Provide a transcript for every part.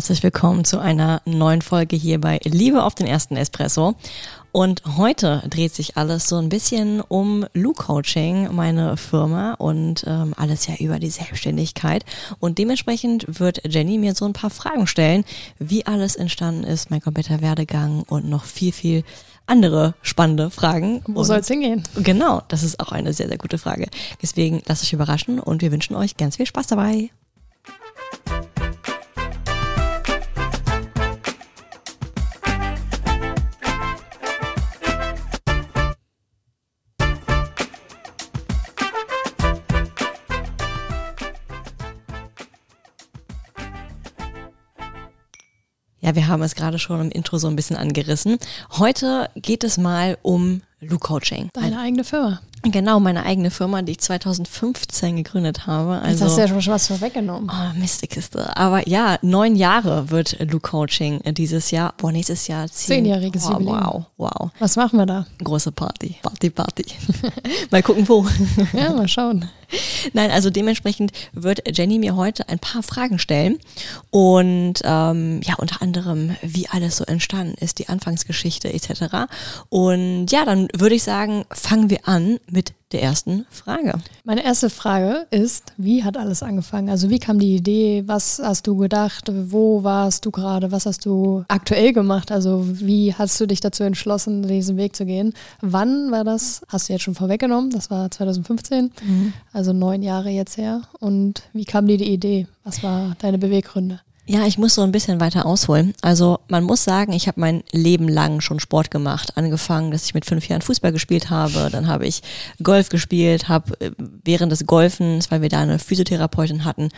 herzlich willkommen zu einer neuen Folge hier bei Liebe auf den ersten Espresso. Und heute dreht sich alles so ein bisschen um Lu Coaching, meine Firma und ähm, alles ja über die Selbstständigkeit. Und dementsprechend wird Jenny mir so ein paar Fragen stellen, wie alles entstanden ist, mein kompletter Werdegang und noch viel, viel andere spannende Fragen. Wo soll es hingehen? Genau, das ist auch eine sehr, sehr gute Frage. Deswegen lasst euch überraschen und wir wünschen euch ganz viel Spaß dabei. Ja, wir haben es gerade schon im Intro so ein bisschen angerissen. Heute geht es mal um Lu Coaching. Deine eigene Firma. Genau, meine eigene Firma, die ich 2015 gegründet habe. Also, Jetzt hast du ja schon was vorweggenommen. Oh, Mistekiste. Aber ja, neun Jahre wird Lu Coaching dieses Jahr. Boah, nächstes Jahr zehn. Zehnjähriges oh, Jubiläum. Wow, wow. Was machen wir da? Große Party. Party, Party. mal gucken, wo. ja, mal schauen. Nein, also dementsprechend wird Jenny mir heute ein paar Fragen stellen. Und ähm, ja, unter anderem, wie alles so entstanden ist, die Anfangsgeschichte etc. Und ja, dann würde ich sagen, fangen wir an mit der ersten Frage. Meine erste Frage ist, wie hat alles angefangen? Also wie kam die Idee? Was hast du gedacht? Wo warst du gerade? Was hast du aktuell gemacht? Also wie hast du dich dazu entschlossen, diesen Weg zu gehen? Wann war das? Hast du jetzt schon vorweggenommen? Das war 2015, mhm. also neun Jahre jetzt her. Und wie kam dir die Idee? Was war deine Beweggründe? Ja, ich muss so ein bisschen weiter ausholen. Also man muss sagen, ich habe mein Leben lang schon Sport gemacht. Angefangen, dass ich mit fünf Jahren Fußball gespielt habe, dann habe ich Golf gespielt, habe äh, während des Golfens, weil wir da eine Physiotherapeutin hatten,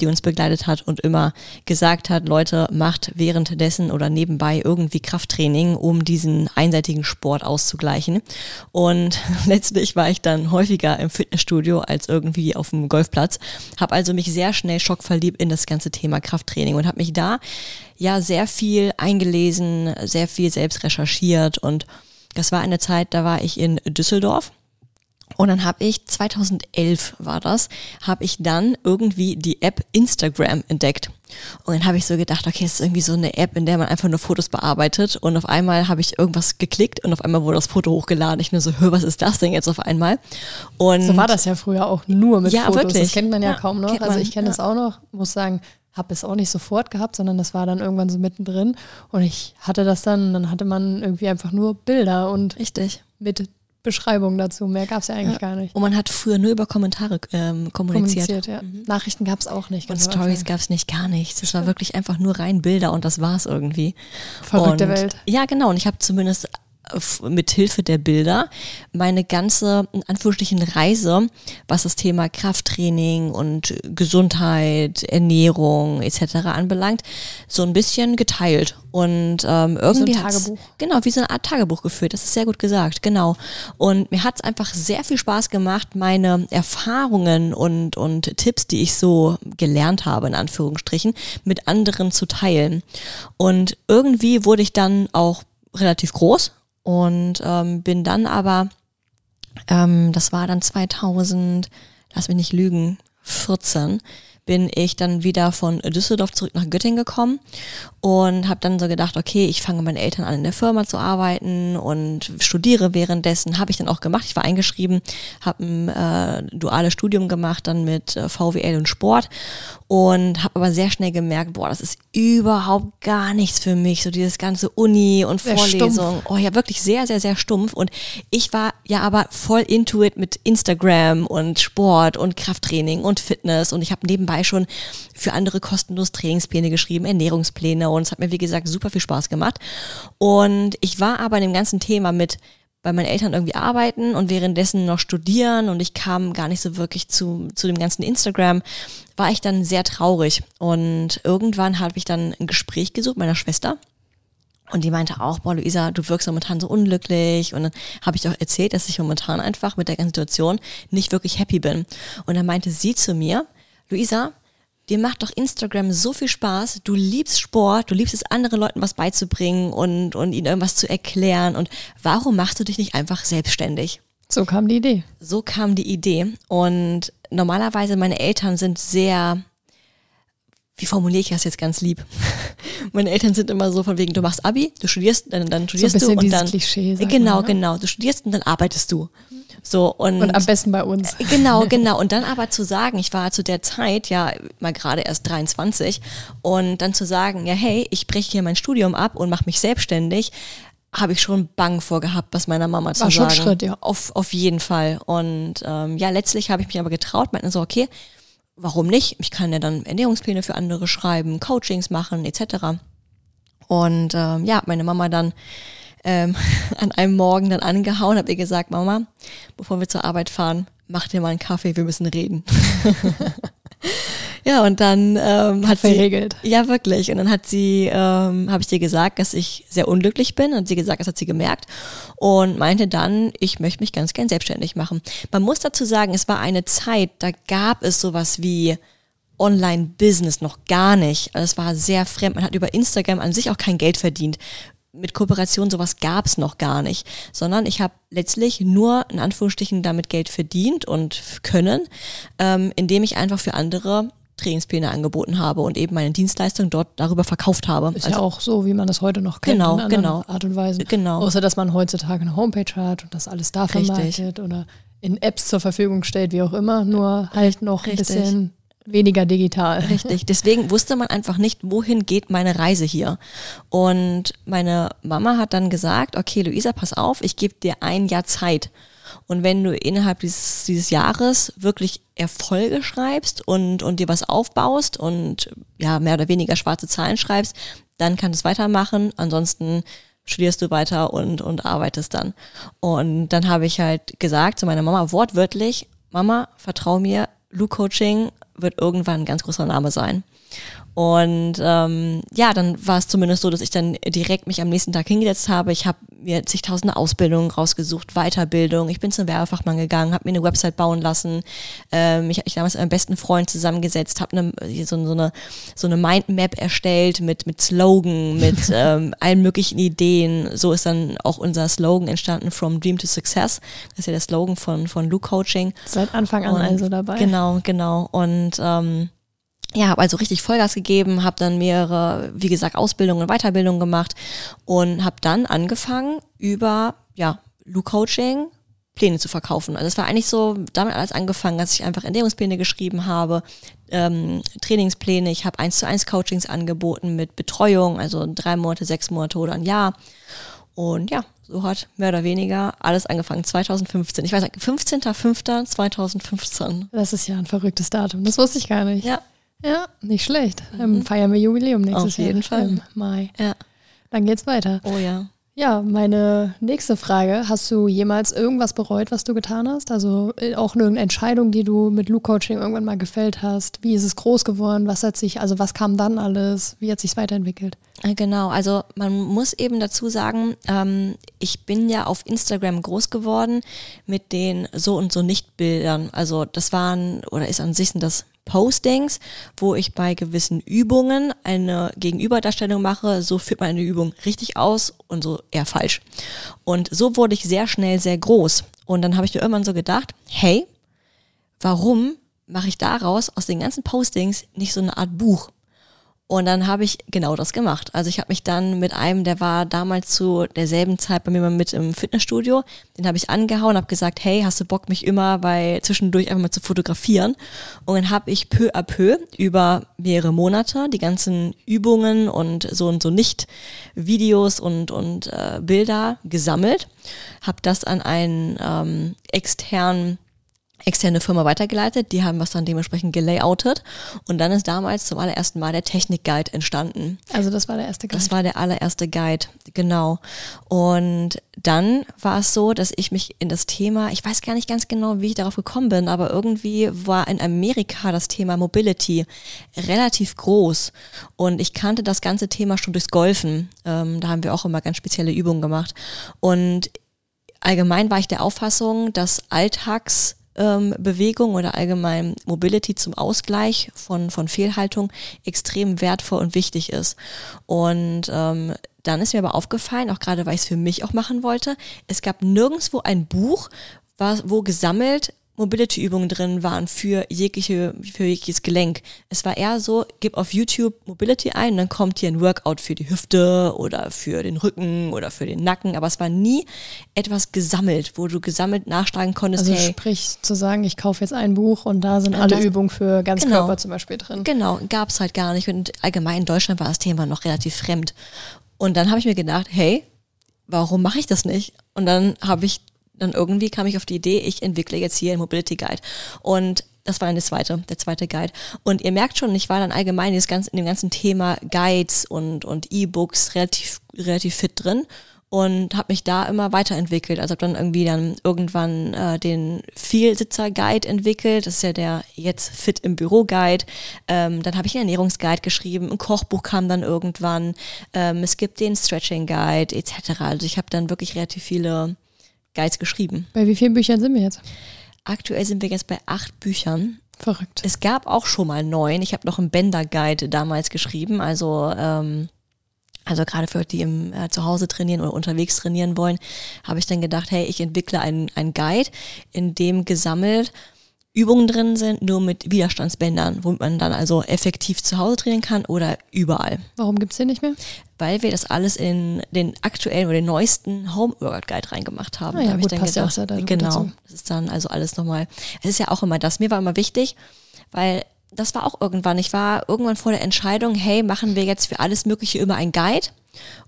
die uns begleitet hat und immer gesagt hat, Leute, macht währenddessen oder nebenbei irgendwie Krafttraining, um diesen einseitigen Sport auszugleichen. Und letztlich war ich dann häufiger im Fitnessstudio als irgendwie auf dem Golfplatz, habe also mich sehr schnell schockverliebt in das ganze Thema Krafttraining und habe mich da ja sehr viel eingelesen, sehr viel selbst recherchiert und das war eine Zeit, da war ich in Düsseldorf und dann habe ich, 2011 war das, habe ich dann irgendwie die App Instagram entdeckt. Und dann habe ich so gedacht, okay, es ist irgendwie so eine App, in der man einfach nur Fotos bearbeitet. Und auf einmal habe ich irgendwas geklickt und auf einmal wurde das Foto hochgeladen. Ich nur so, hör, was ist das denn jetzt auf einmal? Und so war das ja früher auch nur mit ja, Fotos. Wirklich. Das kennt man ja, ja kaum noch. Also ich kenne ja. das auch noch, muss sagen, habe es auch nicht sofort gehabt, sondern das war dann irgendwann so mittendrin. Und ich hatte das dann, dann hatte man irgendwie einfach nur Bilder und Richtig. mit Beschreibung dazu. Mehr gab es ja eigentlich ja. gar nicht. Und man hat früher nur über Kommentare ähm, kommuniziert. kommuniziert ja. mhm. Nachrichten gab es auch nicht. Und Stories gab es nicht, gar nichts. Es war wirklich einfach nur rein Bilder und das war es irgendwie. Verrückte und, Welt. Ja, genau. Und ich habe zumindest mit Hilfe der Bilder meine ganze in Anführungsstrichen Reise, was das Thema Krafttraining und Gesundheit, Ernährung etc. anbelangt, so ein bisschen geteilt und ähm, irgendwie so ein Tagebuch. genau wie so eine Art Tagebuch geführt. Das ist sehr gut gesagt, genau. Und mir hat es einfach sehr viel Spaß gemacht, meine Erfahrungen und und Tipps, die ich so gelernt habe in Anführungsstrichen, mit anderen zu teilen. Und irgendwie wurde ich dann auch relativ groß und ähm, bin dann aber, ähm, das war dann 2000, lass mich nicht lügen, 14, bin ich dann wieder von Düsseldorf zurück nach Göttingen gekommen und habe dann so gedacht, okay, ich fange meinen Eltern an, in der Firma zu arbeiten und studiere währenddessen. Habe ich dann auch gemacht. Ich war eingeschrieben, habe ein äh, duales Studium gemacht, dann mit äh, VWL und Sport und habe aber sehr schnell gemerkt, boah, das ist überhaupt gar nichts für mich, so dieses ganze Uni und sehr Vorlesung. Stumpf. Oh ja, wirklich sehr, sehr, sehr stumpf. Und ich war ja aber voll into it mit Instagram und Sport und Krafttraining und Fitness und ich habe nebenbei schon für andere kostenlos Trainingspläne geschrieben, Ernährungspläne und es hat mir, wie gesagt, super viel Spaß gemacht. Und ich war aber in dem ganzen Thema mit bei meinen Eltern irgendwie arbeiten und währenddessen noch studieren und ich kam gar nicht so wirklich zu, zu dem ganzen Instagram, war ich dann sehr traurig. Und irgendwann habe ich dann ein Gespräch gesucht meiner Schwester. Und die meinte auch, boah, Luisa, du wirkst momentan so unglücklich. Und dann habe ich auch erzählt, dass ich momentan einfach mit der ganzen Situation nicht wirklich happy bin. Und dann meinte sie zu mir, Luisa, dir macht doch Instagram so viel Spaß, du liebst Sport, du liebst es anderen Leuten was beizubringen und, und ihnen irgendwas zu erklären und warum machst du dich nicht einfach selbstständig? So kam die Idee. So kam die Idee und normalerweise meine Eltern sind sehr wie formuliere ich das jetzt ganz lieb? Meine Eltern sind immer so von wegen, du machst Abi, du studierst, dann, dann studierst so ein du und dann Klischee, genau, man, ne? genau, du studierst und dann arbeitest du. So und, und am besten bei uns. Genau, genau. Und dann aber zu sagen, ich war zu der Zeit ja mal gerade erst 23 und dann zu sagen, ja hey, ich breche hier mein Studium ab und mache mich selbstständig, habe ich schon Bang vorgehabt, was meiner Mama zu War sagen. schon Schritt, ja. Auf, auf jeden Fall. Und ähm, ja, letztlich habe ich mich aber getraut, meinten so, okay, warum nicht? Ich kann ja dann Ernährungspläne für andere schreiben, Coachings machen, etc. Und ähm, ja, meine Mama dann ähm, an einem Morgen dann angehauen, habe ihr gesagt, Mama, bevor wir zur Arbeit fahren, mach dir mal einen Kaffee, wir müssen reden. ja, und dann ähm, hat sie Verregelt. ja wirklich. Und dann hat sie, ähm, habe ich ihr gesagt, dass ich sehr unglücklich bin. Und sie gesagt, das hat sie gemerkt und meinte dann, ich möchte mich ganz gern selbstständig machen. Man muss dazu sagen, es war eine Zeit, da gab es sowas wie Online-Business noch gar nicht. Also es war sehr fremd. Man hat über Instagram an sich auch kein Geld verdient. Mit Kooperation sowas gab es noch gar nicht, sondern ich habe letztlich nur in Anführungsstrichen damit Geld verdient und können, ähm, indem ich einfach für andere Trainingspläne angeboten habe und eben meine Dienstleistung dort darüber verkauft habe. Ist ja auch so, wie man das heute noch kennt. Genau, in anderen genau. Art und Weise. Genau. Außer, dass man heutzutage eine Homepage hat und das alles da Richtig. vermarktet oder in Apps zur Verfügung stellt, wie auch immer. Nur halt noch ein bisschen weniger digital. Richtig. Deswegen wusste man einfach nicht, wohin geht meine Reise hier. Und meine Mama hat dann gesagt, okay, Luisa, pass auf, ich gebe dir ein Jahr Zeit. Und wenn du innerhalb dieses, dieses Jahres wirklich Erfolge schreibst und, und dir was aufbaust und ja, mehr oder weniger schwarze Zahlen schreibst, dann kannst du es weitermachen. Ansonsten studierst du weiter und, und arbeitest dann. Und dann habe ich halt gesagt zu meiner Mama wortwörtlich, Mama, vertrau mir, Luke Coaching wird irgendwann ein ganz großer Name sein. Und ähm, ja, dann war es zumindest so, dass ich dann direkt mich am nächsten Tag hingesetzt habe. Ich habe mir zigtausende Ausbildungen rausgesucht, Weiterbildung. Ich bin zum Werbefachmann gegangen, habe mir eine Website bauen lassen. Ähm, ich habe mich damals mit meinem besten Freund zusammengesetzt, habe eine, so, so eine so eine Mindmap erstellt mit mit Slogan, mit ähm, allen möglichen Ideen. So ist dann auch unser Slogan entstanden, From Dream to Success. Das ist ja der Slogan von von Luke Coaching. Seit Anfang an Und- also dabei. Genau, genau. Und ähm, ja, habe also richtig Vollgas gegeben, habe dann mehrere, wie gesagt, Ausbildungen und Weiterbildungen gemacht und habe dann angefangen über ja Lu Coaching Pläne zu verkaufen. Also es war eigentlich so damit alles angefangen, dass ich einfach Ernährungspläne geschrieben habe, ähm, Trainingspläne. Ich habe eins zu eins Coachings angeboten mit Betreuung, also drei Monate, sechs Monate oder ein Jahr. Und ja, so hat mehr oder weniger alles angefangen. 2015. Ich weiß nicht, 15.05.2015. Das ist ja ein verrücktes Datum. Das wusste ich gar nicht. Ja, Ja, nicht schlecht. Ähm, feiern wir Jubiläum nächstes Auf jeden Jahr Fall. im Mai. ja. Dann geht's weiter. Oh ja. Ja, meine nächste Frage. Hast du jemals irgendwas bereut, was du getan hast? Also äh, auch irgendeine Entscheidung, die du mit Luke Coaching irgendwann mal gefällt hast? Wie ist es groß geworden? Was hat sich, also was kam dann alles? Wie hat sich weiterentwickelt? Äh, Genau, also man muss eben dazu sagen, ähm, ich bin ja auf Instagram groß geworden mit den so und so nicht Bildern. Also das waren oder ist an sich sind das Postings, wo ich bei gewissen Übungen eine Gegenüberdarstellung mache, so führt man eine Übung richtig aus und so eher falsch. Und so wurde ich sehr schnell sehr groß. Und dann habe ich mir irgendwann so gedacht, hey, warum mache ich daraus aus den ganzen Postings nicht so eine Art Buch? Und dann habe ich genau das gemacht. Also ich habe mich dann mit einem, der war damals zu derselben Zeit bei mir mal mit im Fitnessstudio, den habe ich angehauen, habe gesagt, hey, hast du Bock, mich immer bei zwischendurch einfach mal zu fotografieren? Und dann habe ich peu à peu über mehrere Monate die ganzen Übungen und so und so nicht Videos und und äh, Bilder gesammelt, habe das an einen ähm, externen externe Firma weitergeleitet, die haben was dann dementsprechend gelayoutet und dann ist damals zum allerersten Mal der Technik-Guide entstanden. Also das war der erste Guide. Das war der allererste Guide, genau. Und dann war es so, dass ich mich in das Thema, ich weiß gar nicht ganz genau, wie ich darauf gekommen bin, aber irgendwie war in Amerika das Thema Mobility relativ groß und ich kannte das ganze Thema schon durchs Golfen. Ähm, da haben wir auch immer ganz spezielle Übungen gemacht und allgemein war ich der Auffassung, dass Alltags ähm, Bewegung oder allgemein Mobility zum Ausgleich von, von Fehlhaltung extrem wertvoll und wichtig ist. Und ähm, dann ist mir aber aufgefallen, auch gerade weil ich es für mich auch machen wollte, es gab nirgendwo ein Buch, was, wo gesammelt Mobility-Übungen drin waren für jegliche, für jegliches Gelenk. Es war eher so, gib auf YouTube Mobility ein, dann kommt hier ein Workout für die Hüfte oder für den Rücken oder für den Nacken, aber es war nie etwas gesammelt, wo du gesammelt nachschlagen konntest. Also hey, sprich zu sagen, ich kaufe jetzt ein Buch und da sind alle das- Übungen für Ganzkörper Genau. zum Beispiel drin. Genau, gab es halt gar nicht. Und allgemein in Deutschland war das Thema noch relativ fremd. Und dann habe ich mir gedacht, hey, warum mache ich das nicht? Und dann habe ich, dann irgendwie kam ich auf die Idee, ich entwickle jetzt hier einen Mobility Guide. Und das war dann der zweite, der zweite Guide. Und ihr merkt schon, ich war dann allgemein in dem ganzen Thema Guides und, und E-Books relativ, relativ fit drin und habe mich da immer weiterentwickelt. Also habe dann irgendwie dann irgendwann äh, den Vielsitzer-Guide entwickelt. Das ist ja der jetzt Fit im Büro-Guide. Ähm, dann habe ich einen Ernährungsguide geschrieben. Ein Kochbuch kam dann irgendwann. Ähm, es gibt den Stretching-Guide etc. Also ich habe dann wirklich relativ viele Guides geschrieben. Bei wie vielen Büchern sind wir jetzt? Aktuell sind wir jetzt bei acht Büchern. Verrückt. Es gab auch schon mal neun. Ich habe noch einen Bender-Guide damals geschrieben. Also, ähm, also gerade für die im äh, Zuhause trainieren oder unterwegs trainieren wollen, habe ich dann gedacht, hey, ich entwickle einen, einen Guide, in dem gesammelt Übungen drin sind, nur mit Widerstandsbändern, womit man dann also effektiv zu Hause trainieren kann oder überall. Warum gibt's den nicht mehr? Weil wir das alles in den aktuellen oder den neuesten Home Workout Guide reingemacht haben. Ah ja, da ich gut, dann passt ja gedacht, auch da genau, das ist dann also alles nochmal, es ist ja auch immer das. Mir war immer wichtig, weil das war auch irgendwann, ich war irgendwann vor der Entscheidung, hey, machen wir jetzt für alles Mögliche immer ein Guide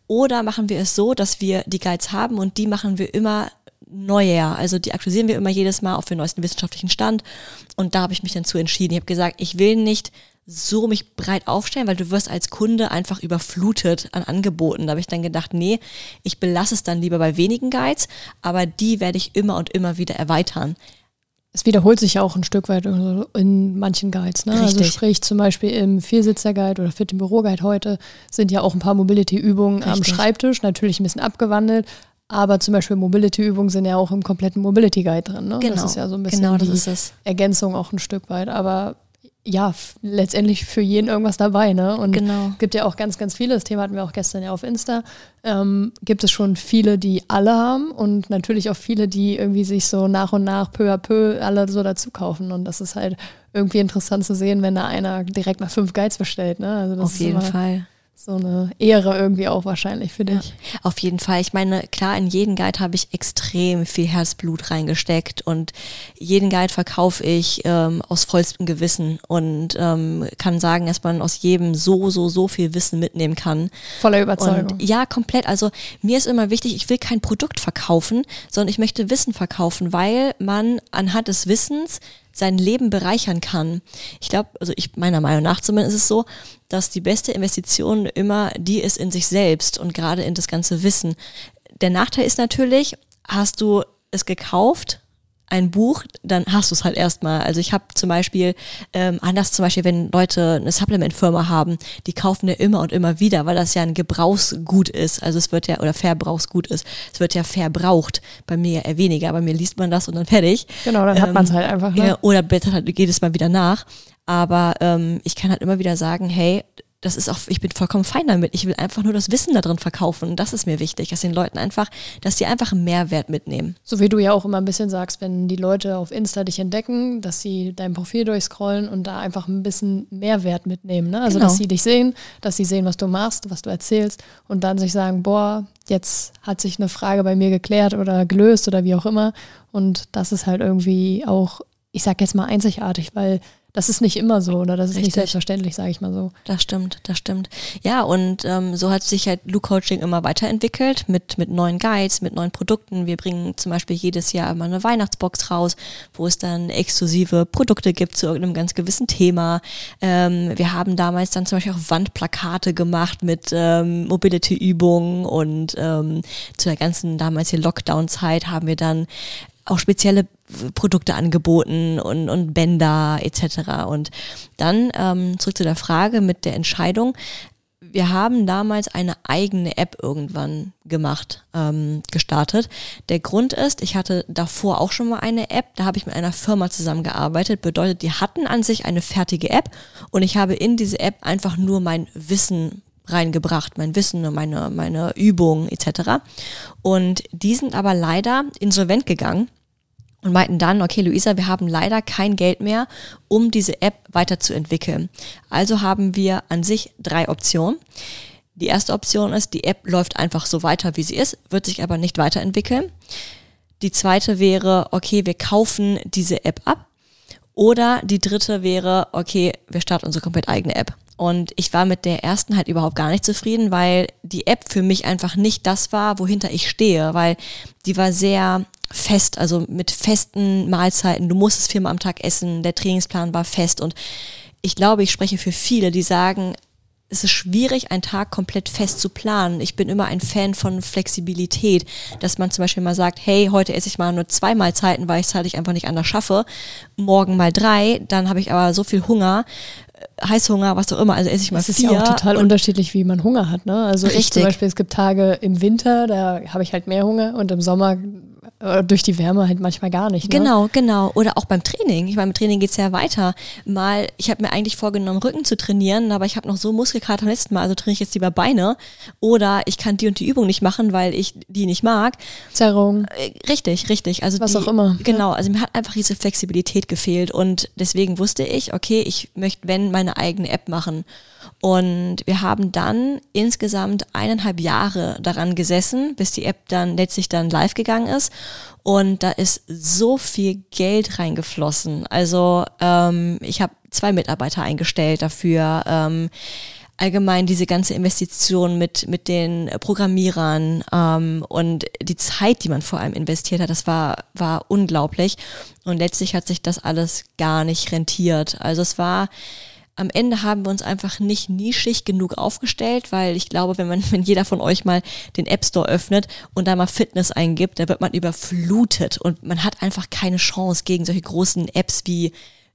oder machen wir es so, dass wir die Guides haben und die machen wir immer neuer. Also die aktualisieren wir immer jedes Mal auf den neuesten wissenschaftlichen Stand. Und da habe ich mich dann zu entschieden. Ich habe gesagt, ich will nicht so mich breit aufstellen, weil du wirst als Kunde einfach überflutet an Angeboten. Da habe ich dann gedacht, nee, ich belasse es dann lieber bei wenigen Guides, aber die werde ich immer und immer wieder erweitern. Es wiederholt sich ja auch ein Stück weit in manchen Guides. Ne? Also sprich zum Beispiel im Viersitzer-Guide oder Fit im Büro-Guide heute sind ja auch ein paar Mobility-Übungen am. Schreibtisch, natürlich ein bisschen abgewandelt, aber zum Beispiel Mobility-Übungen sind ja auch im kompletten Mobility-Guide drin. Ne? Genau. Das ist ja so ein bisschen Genau, das die. Ergänzung auch ein Stück weit, aber ja, letztendlich für jeden irgendwas dabei, ne? Und Genau. gibt ja auch ganz, ganz viele, das Thema hatten wir auch gestern ja auf Insta, ähm, gibt es schon viele, die alle haben und natürlich auch viele, die irgendwie sich so nach und nach peu à peu alle so dazu kaufen und das ist halt irgendwie interessant zu sehen, wenn da einer direkt mal fünf Guides bestellt, ne? Also das Auf jeden Fall. So eine Ehre irgendwie auch wahrscheinlich für dich. Auf jeden Fall. Ich meine, klar, in jeden Guide habe ich extrem viel Herzblut reingesteckt und jeden Guide verkaufe ich ähm, aus vollstem Gewissen und ähm, kann sagen, dass man aus jedem so, so, so viel Wissen mitnehmen kann. Voller Überzeugung. Und ja, komplett. Also mir ist immer wichtig, ich will kein Produkt verkaufen, sondern ich möchte Wissen verkaufen, weil man anhand des Wissens sein Leben bereichern kann. Ich glaube, also ich meiner Meinung nach zumindest ist es so, dass die beste Investition immer die ist in sich selbst und gerade in das ganze Wissen. Der Nachteil ist natürlich, hast du es gekauft, ein Buch, dann hast du es halt erstmal. Also ich habe zum Beispiel, ähm, anders zum Beispiel, wenn Leute eine Supplement-Firma haben, die kaufen ja immer und immer wieder, weil das ja ein Gebrauchsgut ist. Also es wird ja, oder Verbrauchsgut ist. Es wird ja verbraucht. Bei mir ja eher weniger. Bei mir liest man das und dann fertig. Genau, dann hat man es halt einfach. Ne? Ja, oder blättert halt jedes Mal wieder nach. Aber ähm, ich kann halt immer wieder sagen, hey, das ist auch, ich bin vollkommen fein damit. Ich will einfach nur das Wissen da drin verkaufen. Und das ist mir wichtig, dass den Leuten einfach, dass die einfach einen Mehrwert mitnehmen. So wie du ja auch immer ein bisschen sagst, wenn die Leute auf Insta dich entdecken, dass sie dein Profil durchscrollen und da einfach ein bisschen Mehrwert mitnehmen. Ne? Also, Genau. dass sie dich sehen, dass sie sehen, was du machst, was du erzählst und dann sich sagen, boah, jetzt hat sich eine Frage bei mir geklärt oder gelöst oder wie auch immer. Und das ist halt irgendwie auch, ich sag jetzt mal einzigartig, weil das ist nicht immer so oder das ist nicht Richtig. selbstverständlich, sage ich mal so. Das stimmt, das stimmt. Ja, und ähm, so hat sich halt Blue Coaching immer weiterentwickelt mit, mit neuen Guides, mit neuen Produkten. Wir bringen zum Beispiel jedes Jahr immer eine Weihnachtsbox raus, wo es dann exklusive Produkte gibt zu irgendeinem ganz gewissen Thema. Ähm, wir haben damals dann zum Beispiel auch Wandplakate gemacht mit ähm, Mobility-Übungen und ähm, zu der ganzen damals hier Lockdown-Zeit haben wir dann auch spezielle Produkte angeboten und, und Bänder etc. Und dann ähm, zurück zu der Frage mit der Entscheidung. Wir haben damals eine eigene App irgendwann gemacht, ähm, gestartet. Der Grund ist, ich hatte davor auch schon mal eine App, da habe ich mit einer Firma zusammengearbeitet, bedeutet, die hatten an sich eine fertige App und ich habe in diese App einfach nur mein Wissen reingebracht, mein Wissen, meine, meine Übungen etc. Und die sind aber leider insolvent gegangen. und meinten dann, okay, Luisa, wir haben leider kein Geld mehr, um diese App weiterzuentwickeln. Also haben wir an sich drei Optionen. Die erste Option ist, die App läuft einfach so weiter, wie sie ist, wird sich aber nicht weiterentwickeln. Die zweite wäre, okay, wir kaufen diese App ab. Oder die dritte wäre, okay, wir starten unsere komplett eigene App. Und ich war mit der ersten halt überhaupt gar nicht zufrieden, weil die App für mich einfach nicht das war, wohinter ich stehe, weil die war sehr fest, also mit festen Mahlzeiten. Du musstest viermal am Tag essen, der Trainingsplan war fest und ich glaube, ich spreche für viele, die sagen, es ist schwierig, einen Tag komplett fest zu planen. Ich bin immer ein Fan von Flexibilität, dass man zum Beispiel mal sagt, hey, heute esse ich mal nur zwei Mahlzeiten, weil ich es halt einfach nicht anders schaffe. Morgen mal drei, dann habe ich aber so viel Hunger, Heißhunger, was auch immer, also esse ich mal vier. ist ja auch total unterschiedlich, wie man Hunger hat. Ne? Also Richtig. ich zum Beispiel, es gibt Tage im Winter, da habe ich halt mehr Hunger und im Sommer durch die Wärme halt manchmal gar nicht. Ne? Genau, genau. Oder auch beim Training. Ich meine, beim Training geht's ja weiter. Mal, ich habe mir eigentlich vorgenommen, Rücken zu trainieren, aber ich habe noch so Muskelkater am letzten Mal, also trainiere ich jetzt lieber Beine. Oder ich kann die und die Übung nicht machen, weil ich die nicht mag. Zerrung. Äh, Richtig, richtig. Also Was die, auch immer. Genau, also mir hat einfach diese Flexibilität gefehlt und deswegen wusste ich, okay, ich möchte, wenn, meine eigene App machen. Und wir haben dann insgesamt eineinhalb Jahre daran gesessen, bis die App dann letztlich dann live gegangen ist. Und da ist so viel Geld reingeflossen. Also ähm, ich habe zwei Mitarbeiter eingestellt dafür. Ähm, allgemein diese ganze Investition mit, mit den Programmierern ähm, und die Zeit, die man vor allem investiert hat, das war, war unglaublich. Und letztlich hat sich das alles gar nicht rentiert. Also es war am Ende haben wir uns einfach nicht nischig genug aufgestellt, weil ich glaube, wenn man, wenn jeder von euch mal den App Store öffnet und da mal Fitness eingibt, da wird man überflutet und man hat einfach keine Chance gegen solche großen Apps wie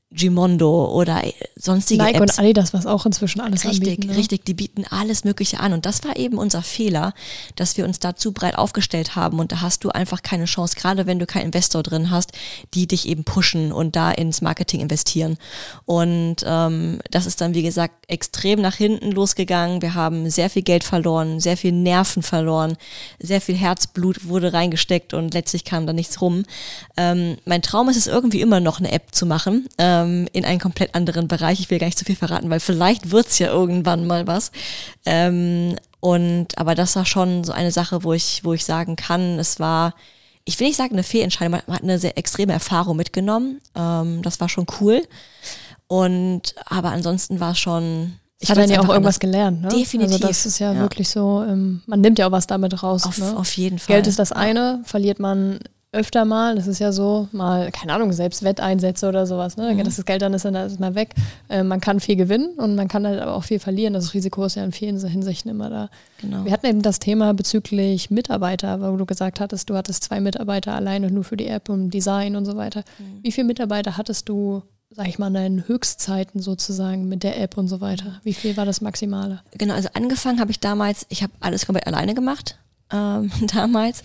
Gimondo oder sonstige Nike Apps. und Adidas, was auch inzwischen alles Richtig, anbieten. Ne? richtig. Die bieten alles Mögliche an. Und das war eben unser Fehler, dass wir uns da zu breit aufgestellt haben. Und da hast du einfach keine Chance, gerade wenn du keinen Investor drin hast, die dich eben pushen und da ins Marketing investieren. Und ähm, das ist dann, wie gesagt, extrem nach hinten losgegangen. Wir haben sehr viel Geld verloren, sehr viel Nerven verloren, sehr viel Herzblut wurde reingesteckt und letztlich kam da nichts rum. Ähm, mein Traum ist es irgendwie immer noch eine App zu machen. Ähm, in einen komplett anderen Bereich. Ich will gar nicht zu viel verraten, weil vielleicht wird's ja irgendwann mal was. Ähm, und aber das war schon so eine Sache, wo ich, wo ich sagen kann, es war, ich will nicht sagen eine Fehlentscheidung, man hat eine sehr extreme Erfahrung mitgenommen. Ähm, das war schon cool. Und aber ansonsten war es schon. Ich hat dann ja auch irgendwas anders- gelernt, ne? Definitiv. Also das ist ja, Ja. wirklich so, ähm, man nimmt ja auch was damit raus. Auf, ne? auf jeden Fall. Geld ist das eine, verliert man öfter mal, das ist ja so, mal, keine Ahnung, selbst Wetteinsätze oder sowas, ne? Mhm. Das Geld dann ist dann erstmal weg. Äh, man kann viel gewinnen und man kann halt aber auch viel verlieren. Das Risiko ist ja in vielen Hinsichten immer da. Genau. Wir hatten eben das Thema bezüglich Mitarbeiter, wo du gesagt hattest, du hattest zwei Mitarbeiter alleine nur für die App und Design und so weiter. Mhm. Wie viele Mitarbeiter hattest du, sag ich mal, in deinen Höchstzeiten sozusagen mit der App und so weiter? Wie viel war das Maximale? Genau, also angefangen habe ich damals, ich habe alles komplett alleine gemacht. Ähm, damals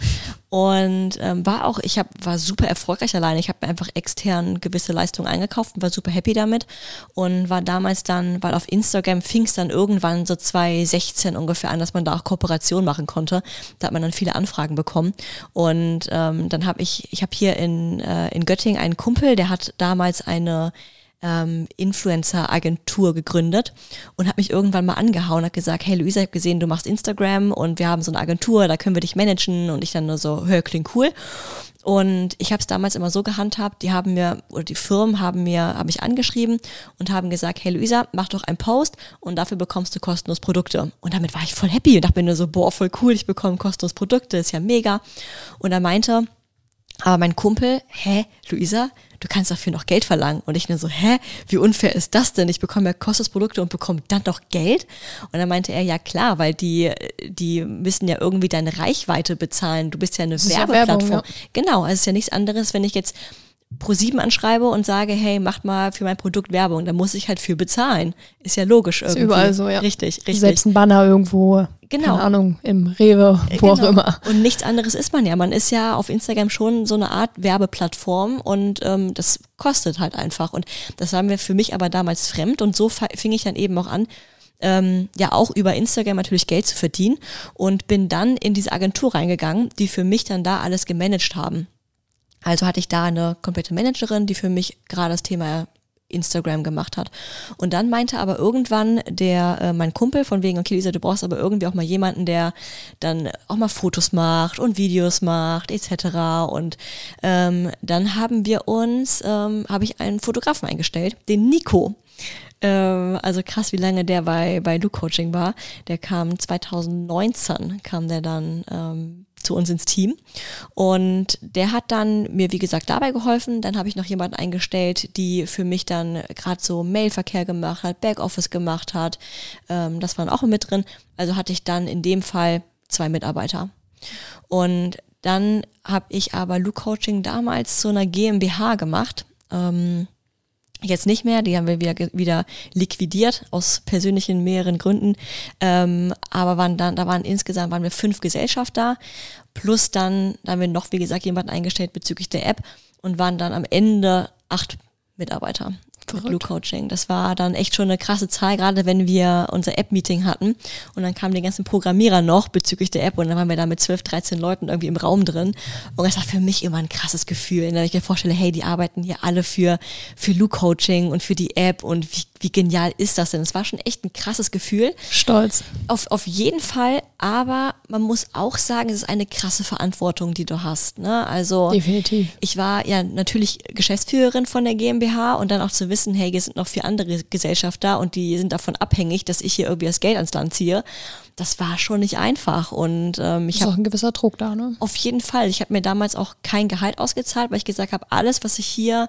und ähm, war auch, ich hab, war super erfolgreich alleine. Ich habe mir einfach extern gewisse Leistungen eingekauft und war super happy damit und war damals dann, weil auf Instagram fing es dann irgendwann so 2016 ungefähr an, dass man da auch Kooperation machen konnte. Da hat man dann viele Anfragen bekommen und ähm, dann habe ich, ich habe hier in, äh, in Göttingen einen Kumpel, der hat damals eine ähm, Influencer-Agentur gegründet und hat mich irgendwann mal angehauen, hat gesagt, hey Luisa, ich habe gesehen, du machst Instagram und wir haben so eine Agentur, da können wir dich managen und ich dann nur so, hör, klingt cool. Und ich habe es damals immer so gehandhabt, die haben mir, oder die Firmen haben mir, haben mich angeschrieben und haben gesagt, hey Luisa, mach doch einen Post und dafür bekommst du kostenlos Produkte. Und damit war ich voll happy und dachte mir nur so, boah, voll cool, ich bekomme kostenlos Produkte, ist ja mega. Und er meinte, aber mein Kumpel, hä, Luisa, du kannst dafür noch Geld verlangen. Und ich nur so, hä, wie unfair ist das denn? Ich bekomme ja kostenlos Produkte und bekomme dann noch Geld. Und dann meinte er, ja klar, weil die, die müssen ja irgendwie deine Reichweite bezahlen. Du bist ja eine ist ja Werbeplattform. Werbung, Genau, also es ist ja nichts anderes, wenn ich jetzt Pro7 anschreibe und sage, hey, macht mal für mein Produkt Werbung, dann muss ich halt für bezahlen. Ist ja logisch irgendwie. überall so, ja. Richtig, richtig. Selbst ein Banner irgendwo, Genau. keine Ahnung, im Rewe, wo auch Genau. immer. Und nichts anderes ist man ja. Man ist ja auf Instagram schon so eine Art Werbeplattform und ähm, das kostet halt einfach. Und das waren wir für mich aber damals fremd und so fing ich dann eben auch an, ähm, ja auch über Instagram natürlich Geld zu verdienen und bin dann in diese Agentur reingegangen, die für mich dann da alles gemanagt haben. Also hatte ich da eine komplette Managerin, die für mich gerade das Thema Instagram gemacht hat. Und dann meinte aber irgendwann der, äh, mein Kumpel von wegen, okay, Lisa, du brauchst aber irgendwie auch mal jemanden, der dann auch mal Fotos macht und Videos macht, etc. Und ähm, dann haben wir uns, ähm, habe ich einen Fotografen eingestellt, den Nico. Ähm, also krass, wie lange der bei, bei Luke Coaching war. Der kam 2019, kam der dann ähm, zu uns ins Team. Und der hat dann mir, wie gesagt, dabei geholfen. Dann habe ich noch jemanden eingestellt, die für mich dann gerade so Mailverkehr gemacht hat, Backoffice gemacht hat. Ähm, das waren auch mit drin. Also hatte ich dann in dem Fall zwei Mitarbeiter. Und dann habe ich aber Luke Coaching damals zu einer GmbH gemacht. Ähm, Jetzt nicht mehr, die haben wir wieder, wieder liquidiert aus persönlichen mehreren Gründen. Ähm, aber waren dann, da waren insgesamt waren wir fünf Gesellschafter, plus dann, da haben wir noch, wie gesagt, jemanden eingestellt bezüglich der App und waren dann am Ende acht Mitarbeiter. Verrückt. Coaching. Das war dann echt schon eine krasse Zahl, gerade wenn wir unser App-Meeting hatten und dann kamen die ganzen Programmierer noch bezüglich der App und dann waren wir da mit 12, 13 Leuten irgendwie im Raum drin und das war für mich immer ein krasses Gefühl, in der ich mir vorstelle, hey, die arbeiten hier alle für, für Blue Coaching und für die App und wie, wie genial ist das denn? Es war schon echt ein krasses Gefühl. Stolz. Auf, auf jeden Fall, aber man muss auch sagen, es ist eine krasse Verantwortung, die du hast. Ne? Also Definitiv. ich war ja natürlich Geschäftsführerin von der GmbH und dann auch zu wissen, hey, hier sind noch vier andere Gesellschafter und die sind davon abhängig, dass ich hier irgendwie das Geld ans Land ziehe. Das war schon nicht einfach und ähm, ich habe auch ein gewisser Druck da, ne? Auf jeden Fall. Ich habe mir damals auch kein Gehalt ausgezahlt, weil ich gesagt habe, alles, was ich hier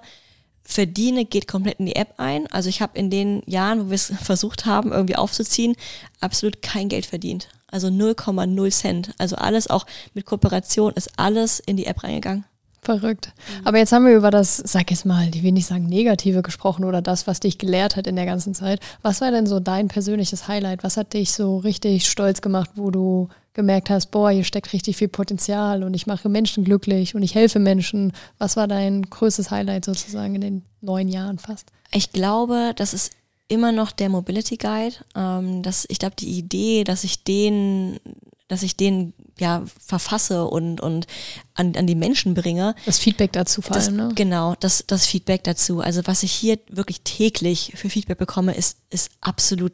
verdiene, geht komplett in die App ein. Also ich habe in den Jahren, wo wir es versucht haben, irgendwie aufzuziehen, absolut kein Geld verdient. Also 0,0 Cent. Also alles auch mit Kooperation ist alles in die App reingegangen. Verrückt. Mhm. Aber jetzt haben wir über das, sag jetzt mal, die will nicht sagen Negative gesprochen oder das, was dich gelehrt hat in der ganzen Zeit. Was war denn so dein persönliches Highlight? Was hat dich so richtig stolz gemacht, wo du gemerkt hast, boah, hier steckt richtig viel Potenzial und ich mache Menschen glücklich und ich helfe Menschen. Was war dein größtes Highlight sozusagen in den neun Jahren fast? Ich glaube, das ist immer noch der Mobility Guide. Ähm, dass ich glaube, die Idee, dass ich den, dass ich den ja verfasse und und an, an die Menschen bringe. Das Feedback dazu vor das, allem, ne? Genau, das das Feedback dazu. Also was ich hier wirklich täglich für Feedback bekomme, ist ist absolut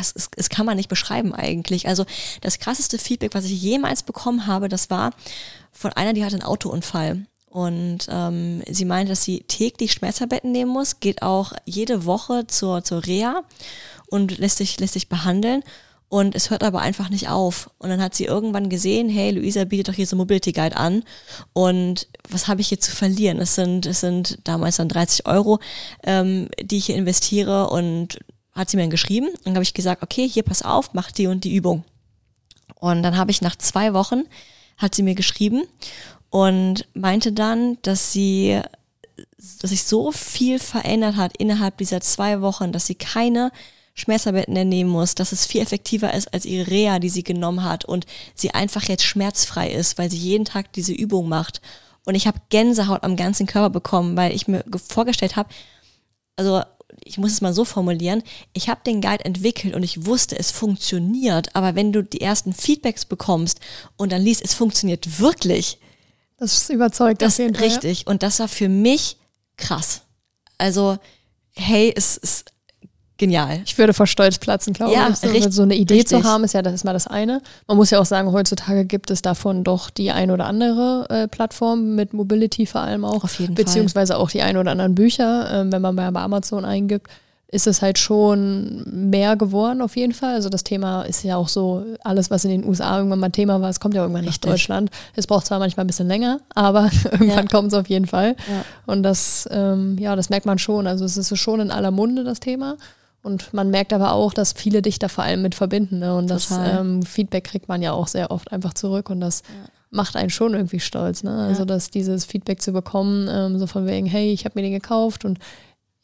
es, es, es kann man nicht beschreiben eigentlich. Also das krasseste Feedback, was ich jemals bekommen habe, das war von einer, die hatte einen Autounfall. Und ähm, sie meinte, dass sie täglich Schmerztabletten nehmen muss, geht auch jede Woche zur, zur Reha und lässt sich, lässt sich behandeln. Und es hört aber einfach nicht auf. Und dann hat sie irgendwann gesehen, hey, Luisa bietet doch hier so Mobility Guide an. Und was habe ich hier zu verlieren? Es sind, es sind damals dann 30 Euro, ähm, die ich hier investiere. Und hat sie mir dann geschrieben. Und dann habe ich gesagt, okay, hier pass auf, mach die und die Übung. Und dann habe ich nach zwei Wochen, hat sie mir geschrieben und meinte dann, dass sie, dass sich so viel verändert hat innerhalb dieser zwei Wochen, dass sie keine Schmerztabletten mehr nehmen muss, dass es viel effektiver ist als ihre Reha, die sie genommen hat und sie einfach jetzt schmerzfrei ist, weil sie jeden Tag diese Übung macht. Und ich habe Gänsehaut am ganzen Körper bekommen, weil ich mir vorgestellt habe, also ich muss es mal so formulieren, ich habe den Guide entwickelt und ich wusste, es funktioniert, aber wenn du die ersten Feedbacks bekommst und dann liest, es funktioniert wirklich. Das ist überzeugt. Das ist richtig. Und das war für mich krass. Also, hey, es ist genial. Ich würde vor Stolz platzen, glaube ja, ich. So, richtig, so eine Idee richtig. zu haben, ist ja das ist mal das eine. Man muss ja auch sagen, heutzutage gibt es davon doch die ein oder andere äh, Plattform mit Mobility vor allem auch. Auf jeden beziehungsweise Fall. auch die ein oder anderen Bücher, äh, wenn man bei Amazon eingibt ist es halt schon mehr geworden auf jeden Fall. Also das Thema ist ja auch so, alles, was in den USA irgendwann mal Thema war, es kommt ja irgendwann Richtig. nach Deutschland. Es braucht zwar manchmal ein bisschen länger, aber irgendwann ja. kommt es auf jeden Fall. Ja. Und das, ähm, ja, das merkt man schon. Also es ist schon in aller Munde, das Thema. Und man merkt aber auch, dass viele dich da vor allem mit verbinden. Ne? Und das ähm, Feedback kriegt man ja auch sehr oft einfach zurück und das ja. macht einen schon irgendwie stolz. Ne? Also ja. dass dieses Feedback zu bekommen, ähm, so von wegen, hey, ich habe mir den gekauft und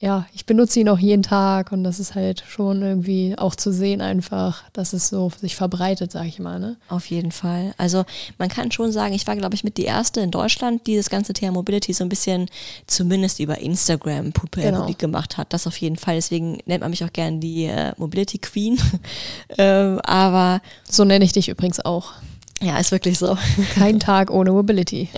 ja, ich benutze ihn auch jeden Tag und das ist halt schon irgendwie auch zu sehen einfach, dass es so sich verbreitet, sag ich mal. Ne? Auf jeden Fall. Also man kann schon sagen, ich war, glaube ich, mit die erste in Deutschland, die das ganze Thema Mobility so ein bisschen zumindest über Instagram populär genau. gemacht hat. Das auf jeden Fall. Deswegen nennt man mich auch gerne die äh, Mobility Queen. ähm, aber so nenne ich dich übrigens auch. Ja, ist wirklich so. Kein Tag ohne Mobility.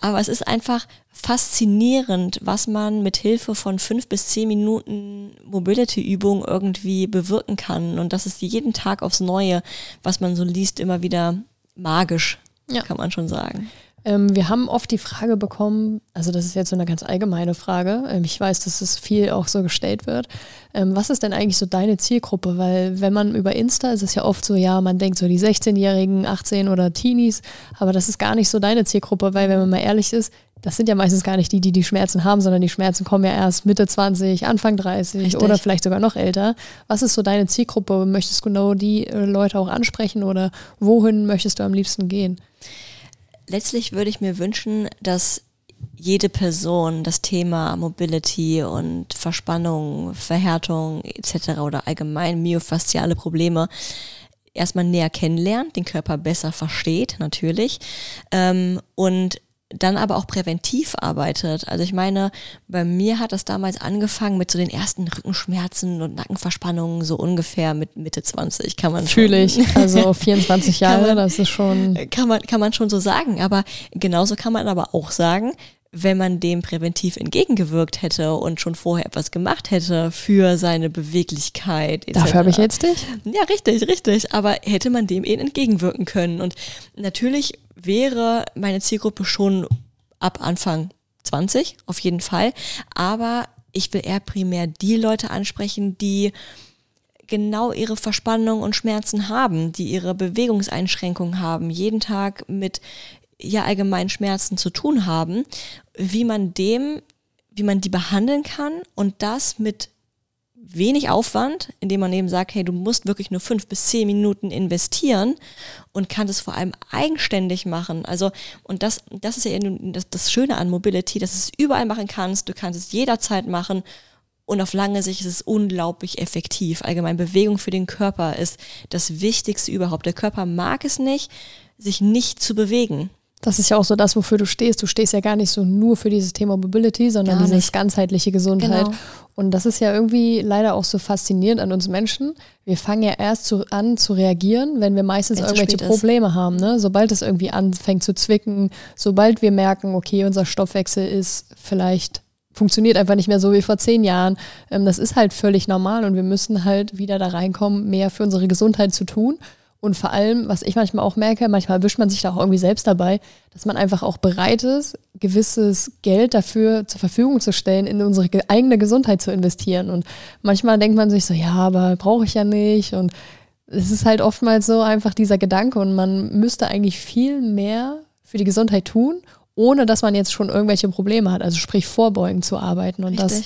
Aber es ist einfach faszinierend, was man mit Hilfe von fünf bis zehn Minuten Mobility-Übung irgendwie bewirken kann. Und das ist jeden Tag aufs Neue, was man so liest, immer wieder magisch, ja. kann man schon sagen. Ähm, wir haben oft die Frage bekommen, also das ist jetzt so eine ganz allgemeine Frage, ähm, ich weiß, dass es viel auch so gestellt wird. Ähm, was ist denn eigentlich so deine Zielgruppe? Weil wenn man über Insta ist es ja oft so, ja, man denkt so die 16-Jährigen, 18 oder Teenies, aber das ist gar nicht so deine Zielgruppe, weil wenn man mal ehrlich ist, das sind ja meistens gar nicht die, die die Schmerzen haben, sondern die Schmerzen kommen ja erst Mitte 20, Anfang 30 Richtig. oder vielleicht sogar noch älter. Was ist so deine Zielgruppe? Möchtest du genau die äh, Leute auch ansprechen oder wohin möchtest du am liebsten gehen? Letztlich würde ich mir wünschen, dass jede Person das Thema Mobility und Verspannung, Verhärtung etc. oder allgemein myofasziale Probleme erstmal näher kennenlernt, den Körper besser versteht, natürlich, ähm, und dann aber auch präventiv arbeitet. Also ich meine, bei mir hat das damals angefangen mit so den ersten Rückenschmerzen und Nackenverspannungen so ungefähr mit Mitte 20 kann man Fühle ich, also 24 Jahre, man, das ist schon kann man kann man schon so sagen, aber genauso kann man aber auch sagen, wenn man dem präventiv entgegengewirkt hätte und schon vorher etwas gemacht hätte für seine Beweglichkeit. Etc. Dafür habe ich jetzt dich? Ja, richtig, richtig. Aber hätte man dem eben entgegenwirken können. Und natürlich wäre meine Zielgruppe schon ab Anfang 20, auf jeden Fall. Aber ich will eher primär die Leute ansprechen, die genau ihre Verspannung und Schmerzen haben, die ihre Bewegungseinschränkungen haben, jeden Tag mit ja allgemeinen Schmerzen zu tun haben, wie man dem, wie man die behandeln kann und das mit wenig Aufwand, indem man eben sagt, hey, du musst wirklich nur fünf bis zehn Minuten investieren und kann das vor allem eigenständig machen. Also, und das, das ist ja das, das Schöne an Mobility, dass du es überall machen kannst, du kannst es jederzeit machen und auf lange Sicht ist es unglaublich effektiv. Allgemein Bewegung für den Körper ist das Wichtigste überhaupt. Der Körper mag es nicht, sich nicht zu bewegen. Das ist ja auch so das, wofür du stehst. Du stehst ja gar nicht so nur für dieses Thema Mobility, sondern gar dieses ganzheitliche Gesundheit. Genau. Und das ist ja irgendwie leider auch so faszinierend an uns Menschen. Wir fangen ja erst zu, an zu reagieren, wenn wir meistens Wenn's irgendwelche Probleme ist. haben. Ne? Sobald es irgendwie anfängt zu zwicken, sobald wir merken, okay, unser Stoffwechsel ist vielleicht funktioniert einfach nicht mehr so wie vor zehn Jahren. Ähm, das ist halt völlig normal und wir müssen halt wieder da reinkommen, mehr für unsere Gesundheit zu tun. Und vor allem, was ich manchmal auch merke, manchmal erwischt man sich da auch irgendwie selbst dabei, dass man einfach auch bereit ist, gewisses Geld dafür zur Verfügung zu stellen, in unsere eigene Gesundheit zu investieren. Und manchmal denkt man sich so, ja, aber brauche ich ja nicht. Und es ist halt oftmals so einfach dieser Gedanke und man müsste eigentlich viel mehr für die Gesundheit tun, ohne dass man jetzt schon irgendwelche Probleme hat. Also sprich vorbeugen zu arbeiten. Und Richtig. das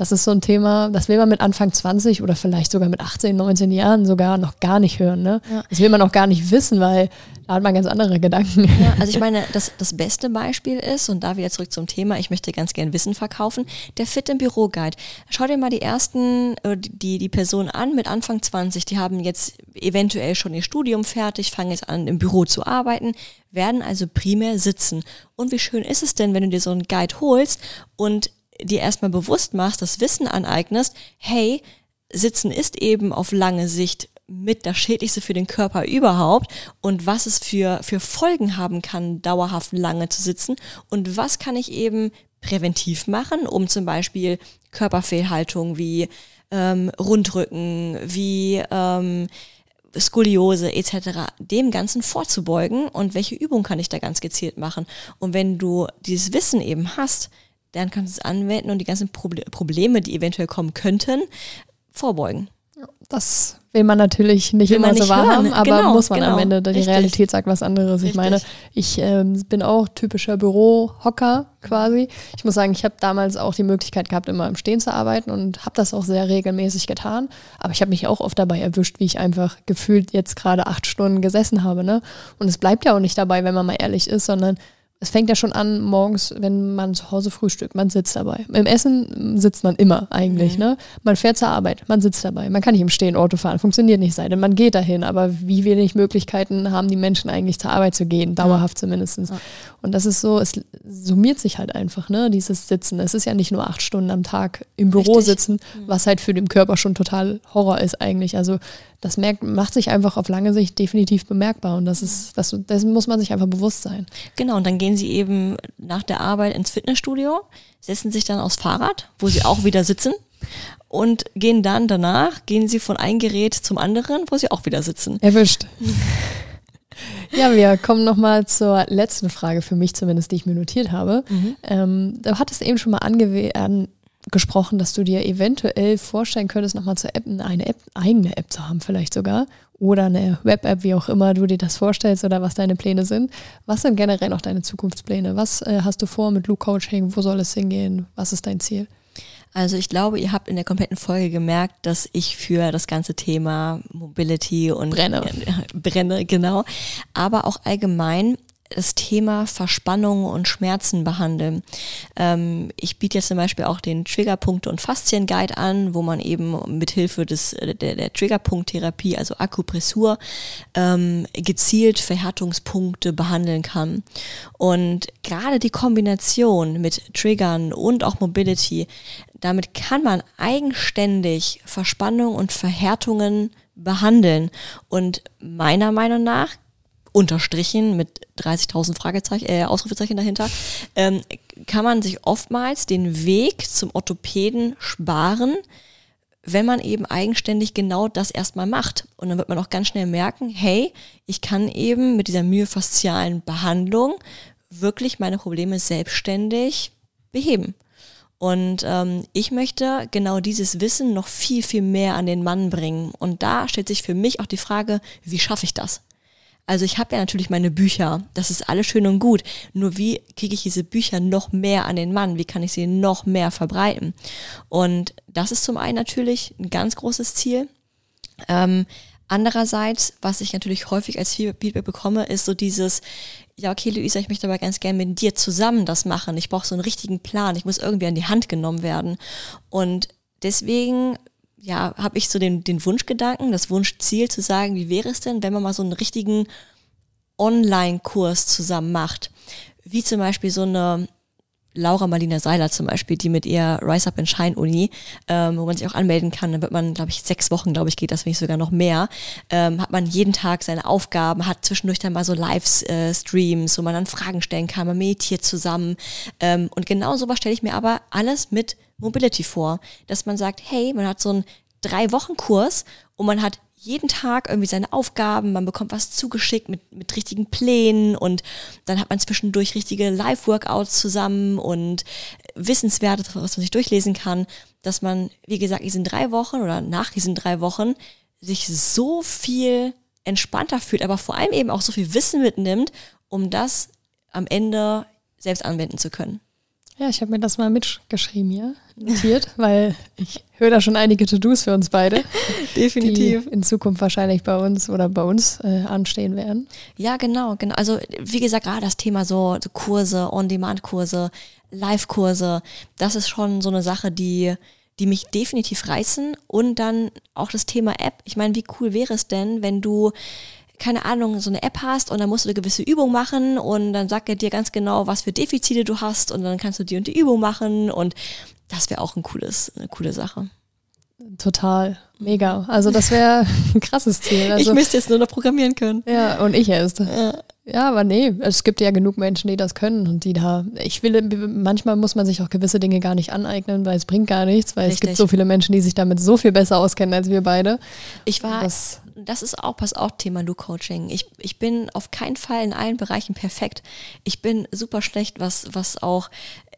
das ist so ein Thema, das will man mit Anfang 20 oder vielleicht sogar mit 18, 19 Jahren sogar noch gar nicht hören. Ne? Ja. Das will man auch gar nicht wissen, weil da hat man ganz andere Gedanken. Ja, also ich meine, das, das beste Beispiel ist, und da wieder zurück zum Thema, ich möchte ganz gern Wissen verkaufen, der Fit im Büro Guide. Schau dir mal die ersten, äh, die, die Person an mit Anfang 20, die haben jetzt eventuell schon ihr Studium fertig, fangen jetzt an im Büro zu arbeiten, werden also primär sitzen. Und wie schön ist es denn, wenn du dir so einen Guide holst und dir erstmal bewusst machst, das Wissen aneignest, hey, Sitzen ist eben auf lange Sicht mit das Schädlichste für den Körper überhaupt und was es für, für Folgen haben kann, dauerhaft lange zu sitzen und was kann ich eben präventiv machen, um zum Beispiel Körperfehlhaltung wie ähm, Rundrücken, wie ähm, Skoliose etc. dem Ganzen vorzubeugen und welche Übung kann ich da ganz gezielt machen. Und wenn du dieses Wissen eben hast, dann kannst du es anwenden und die ganzen Proble Probleme, die eventuell kommen könnten, vorbeugen. Das will man natürlich nicht will immer nicht so wahrhaben, aber genau, muss man genau, am Ende. Die richtig. Realität sagt was anderes. Richtig. Ich meine, ich ähm, bin auch typischer Bürohocker quasi. Ich muss sagen, ich habe damals auch die Möglichkeit gehabt, immer im Stehen zu arbeiten und habe das auch sehr regelmäßig getan. Aber ich habe mich auch oft dabei erwischt, wie ich einfach gefühlt jetzt gerade acht Stunden gesessen habe. Ne? Und es bleibt ja auch nicht dabei, wenn man mal ehrlich ist, sondern es fängt ja schon an morgens, wenn man zu Hause frühstückt, man sitzt dabei. Im Essen sitzt man immer eigentlich, mhm. ne? Man fährt zur Arbeit, man sitzt dabei. Man kann nicht im Stehen Auto fahren, funktioniert nicht, sei denn man geht dahin. Aber wie wenig Möglichkeiten haben die Menschen eigentlich zur Arbeit zu gehen, dauerhaft zumindest. Ja. Und das ist so, es summiert sich halt einfach, ne? Dieses Sitzen. Es ist ja nicht nur acht Stunden am Tag im Büro Richtig. sitzen, mhm. was halt für den Körper schon total Horror ist eigentlich. Also das merkt, macht sich einfach auf lange Sicht definitiv bemerkbar und das ist, das, dessen muss man sich einfach bewusst sein. Genau, und dann gehen sie eben nach der Arbeit ins Fitnessstudio, setzen sich dann aufs Fahrrad, wo sie auch wieder sitzen und gehen dann danach, gehen sie von einem Gerät zum anderen, wo sie auch wieder sitzen. Erwischt. Ja, wir kommen nochmal zur letzten Frage, für mich zumindest, die ich mir notiert habe. Mhm. Ähm, du hattest eben schon mal ange gesprochen, dass du dir eventuell vorstellen könntest, nochmal zur App eine App, eigene App zu haben, vielleicht sogar. Oder eine Web-App, wie auch immer du dir das vorstellst oder was deine Pläne sind. Was sind generell noch deine Zukunftspläne? Was äh, hast du vor mit Luke Coaching? Wo soll es hingehen? Was ist dein Ziel? Also ich glaube, ihr habt in der kompletten Folge gemerkt, dass ich für das ganze Thema Mobility und brenne, brenne genau, aber auch allgemein das Thema Verspannungen und Schmerzen behandeln. Ähm, ich biete jetzt zum Beispiel auch den Triggerpunkte- und Faszien-Guide an, wo man eben mithilfe des, der, der Triggerpunkttherapie, also Akupressur, ähm, gezielt Verhärtungspunkte behandeln kann. Und gerade die Kombination mit Triggern und auch Mobility, damit kann man eigenständig Verspannungen und Verhärtungen behandeln. Und meiner Meinung nach unterstrichen mit 30.000 Fragezeichen, äh, Ausrufezeichen dahinter, ähm, kann man sich oftmals den Weg zum Orthopäden sparen, wenn man eben eigenständig genau das erstmal macht. Und dann wird man auch ganz schnell merken, hey, ich kann eben mit dieser myofaszialen Behandlung wirklich meine Probleme selbstständig beheben. Und ähm, ich möchte genau dieses Wissen noch viel, viel mehr an den Mann bringen. Und da stellt sich für mich auch die Frage, wie schaffe ich das? Also ich habe ja natürlich meine Bücher, das ist alles schön und gut. Nur wie kriege ich diese Bücher noch mehr an den Mann? Wie kann ich sie noch mehr verbreiten? Und das ist zum einen natürlich ein ganz großes Ziel. Ähm, andererseits, was ich natürlich häufig als Feedback bekomme, ist so dieses, ja, okay, Luisa, ich möchte aber ganz gerne mit dir zusammen das machen. Ich brauche so einen richtigen Plan. Ich muss irgendwie an die Hand genommen werden. Und deswegen ja, habe ich so den, den Wunschgedanken, das Wunschziel zu sagen, wie wäre es denn, wenn man mal so einen richtigen Online-Kurs zusammen macht? Wie zum Beispiel so eine Laura Marlina Seiler zum Beispiel, die mit ihr Rise Up in Shine Uni, ähm, wo man sich auch anmelden kann, dann wird man, glaube ich, sechs Wochen, glaube ich, geht das, wenn nicht sogar noch mehr, ähm, hat man jeden Tag seine Aufgaben, hat zwischendurch dann mal so Livestreams, wo man dann Fragen stellen kann, man meditiert zusammen. Ähm, und genau sowas stelle ich mir aber alles mit Mobility vor, dass man sagt, hey, man hat so einen drei Wochen Kurs und man hat jeden Tag irgendwie seine Aufgaben, man bekommt was zugeschickt mit, mit richtigen Plänen und dann hat man zwischendurch richtige Live-Workouts zusammen und Wissenswertes, was man sich durchlesen kann, dass man, wie gesagt, diesen drei Wochen oder nach diesen drei Wochen sich so viel entspannter fühlt, aber vor allem eben auch so viel Wissen mitnimmt, um das am Ende selbst anwenden zu können. Ja, ich habe mir das mal mitgeschrieben hier, notiert, weil ich höre da schon einige To-Dos für uns beide. Definitiv. Die in Zukunft wahrscheinlich bei uns oder bei uns äh, anstehen werden. Ja, genau, genau. Also wie gesagt, gerade das Thema so, so Kurse, On-Demand-Kurse, Live-Kurse, das ist schon so eine Sache, die die mich definitiv reißen. Und dann auch das Thema App. Ich meine, wie cool wäre es denn, wenn du keine Ahnung, so eine App hast und dann musst du eine gewisse Übung machen und dann sagt er dir ganz genau, was für Defizite du hast und dann kannst du die und die Übung machen und das wäre auch ein cooles, eine coole Sache. Total, mega. Also das wäre ein krasses Ziel. Also, ich müsste jetzt nur noch programmieren können. Ja, und ich erst. Ja. ja, aber nee, es gibt ja genug Menschen, die das können und die da, ich will, manchmal muss man sich auch gewisse Dinge gar nicht aneignen, weil es bringt gar nichts, weil Richtig. es gibt so viele Menschen, die sich damit so viel besser auskennen als wir beide. Ich war, das, das ist auch, pass auch Thema Look Coaching. Ich, ich bin auf keinen Fall in allen Bereichen perfekt. Ich bin super schlecht, was, was auch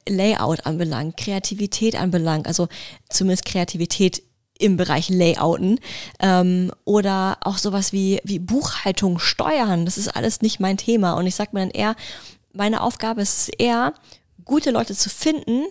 Layout anbelangt, Kreativität anbelangt, also zumindest Kreativität im Bereich Layouten ähm, oder auch sowas wie, wie Buchhaltung, Steuern, das ist alles nicht mein Thema. Und ich sage mir dann eher, meine Aufgabe ist es eher, gute Leute zu finden,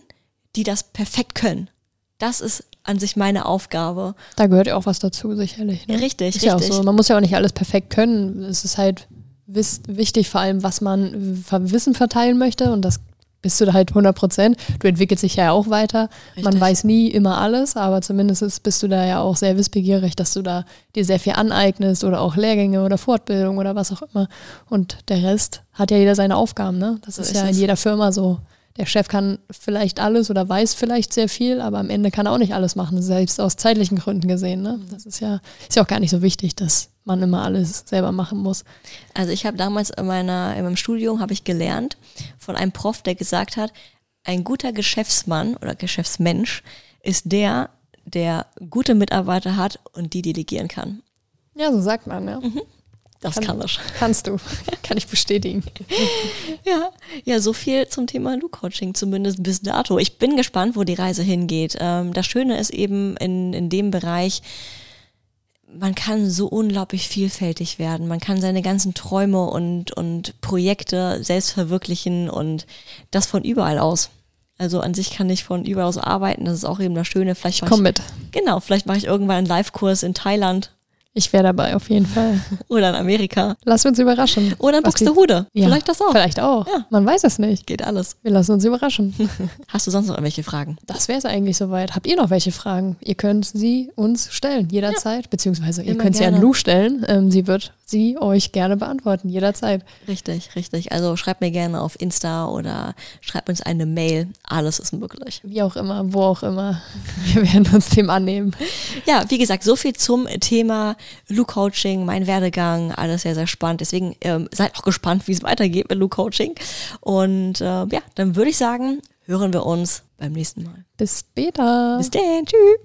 die das perfekt können. Das ist an sich meine Aufgabe. Da gehört ja auch was dazu, sicherlich. Ne? Richtig, ist richtig. Ja auch so. Man muss ja auch nicht alles perfekt können. Es ist halt wichtig, vor allem, was man Wissen verteilen möchte. Und das bist du da halt 100 Prozent. Du entwickelst dich ja auch weiter. Richtig. Man weiß nie immer alles, aber zumindest bist du da ja auch sehr wissbegierig, dass du da dir sehr viel aneignest oder auch Lehrgänge oder Fortbildung oder was auch immer. Und der Rest hat ja jeder seine Aufgaben. Ne? Das so ist, ist ja in jeder Firma so der Chef kann vielleicht alles oder weiß vielleicht sehr viel, aber am Ende kann er auch nicht alles machen, selbst aus zeitlichen Gründen gesehen. Ne? Das ist ja, ist ja auch gar nicht so wichtig, dass man immer alles selber machen muss. Also ich habe damals in, meiner, in meinem Studium habe ich gelernt von einem Prof, der gesagt hat, ein guter Geschäftsmann oder Geschäftsmensch ist der, der gute Mitarbeiter hat und die delegieren kann. Ja, so sagt man, ja. Mhm. Das kann, kann ich. Kannst du. kann ich bestätigen. ja, ja, so viel zum Thema Lu-Coaching, zumindest bis dato. Ich bin gespannt, wo die Reise hingeht. Ähm, das Schöne ist eben in, in dem Bereich, man kann so unglaublich vielfältig werden. Man kann seine ganzen Träume und, und Projekte selbst verwirklichen und das von überall aus. Also an sich kann ich von überall aus arbeiten. Das ist auch eben das Schöne. Vielleicht ich komm mit. Genau, vielleicht mache ich irgendwann einen Live-Kurs in Thailand ich wäre dabei, auf jeden Fall. Oder in Amerika. Lass uns überraschen. Oder in Buxtehude. Ja, vielleicht das auch. Vielleicht auch. Ja. Man weiß es nicht. Geht alles. Wir lassen uns überraschen. Hast du sonst noch irgendwelche Fragen? Das wäre es eigentlich soweit. Habt ihr noch welche Fragen? Ihr könnt sie uns stellen, jederzeit. Ja. Beziehungsweise ihr könnt sie an Lou stellen. Ähm, sie wird sie euch gerne beantworten, jederzeit. Richtig, richtig. Also schreibt mir gerne auf Insta oder schreibt uns eine Mail. Alles ist möglich. Wie auch immer, wo auch immer. Wir werden uns dem annehmen. Ja, wie gesagt, so viel zum Thema Luke Coaching, mein Werdegang, alles sehr, sehr spannend. Deswegen ähm, seid auch gespannt, wie es weitergeht mit Luke Coaching. Und äh, ja, dann würde ich sagen, hören wir uns beim nächsten Mal. Bis später. Bis dann. Tschüss.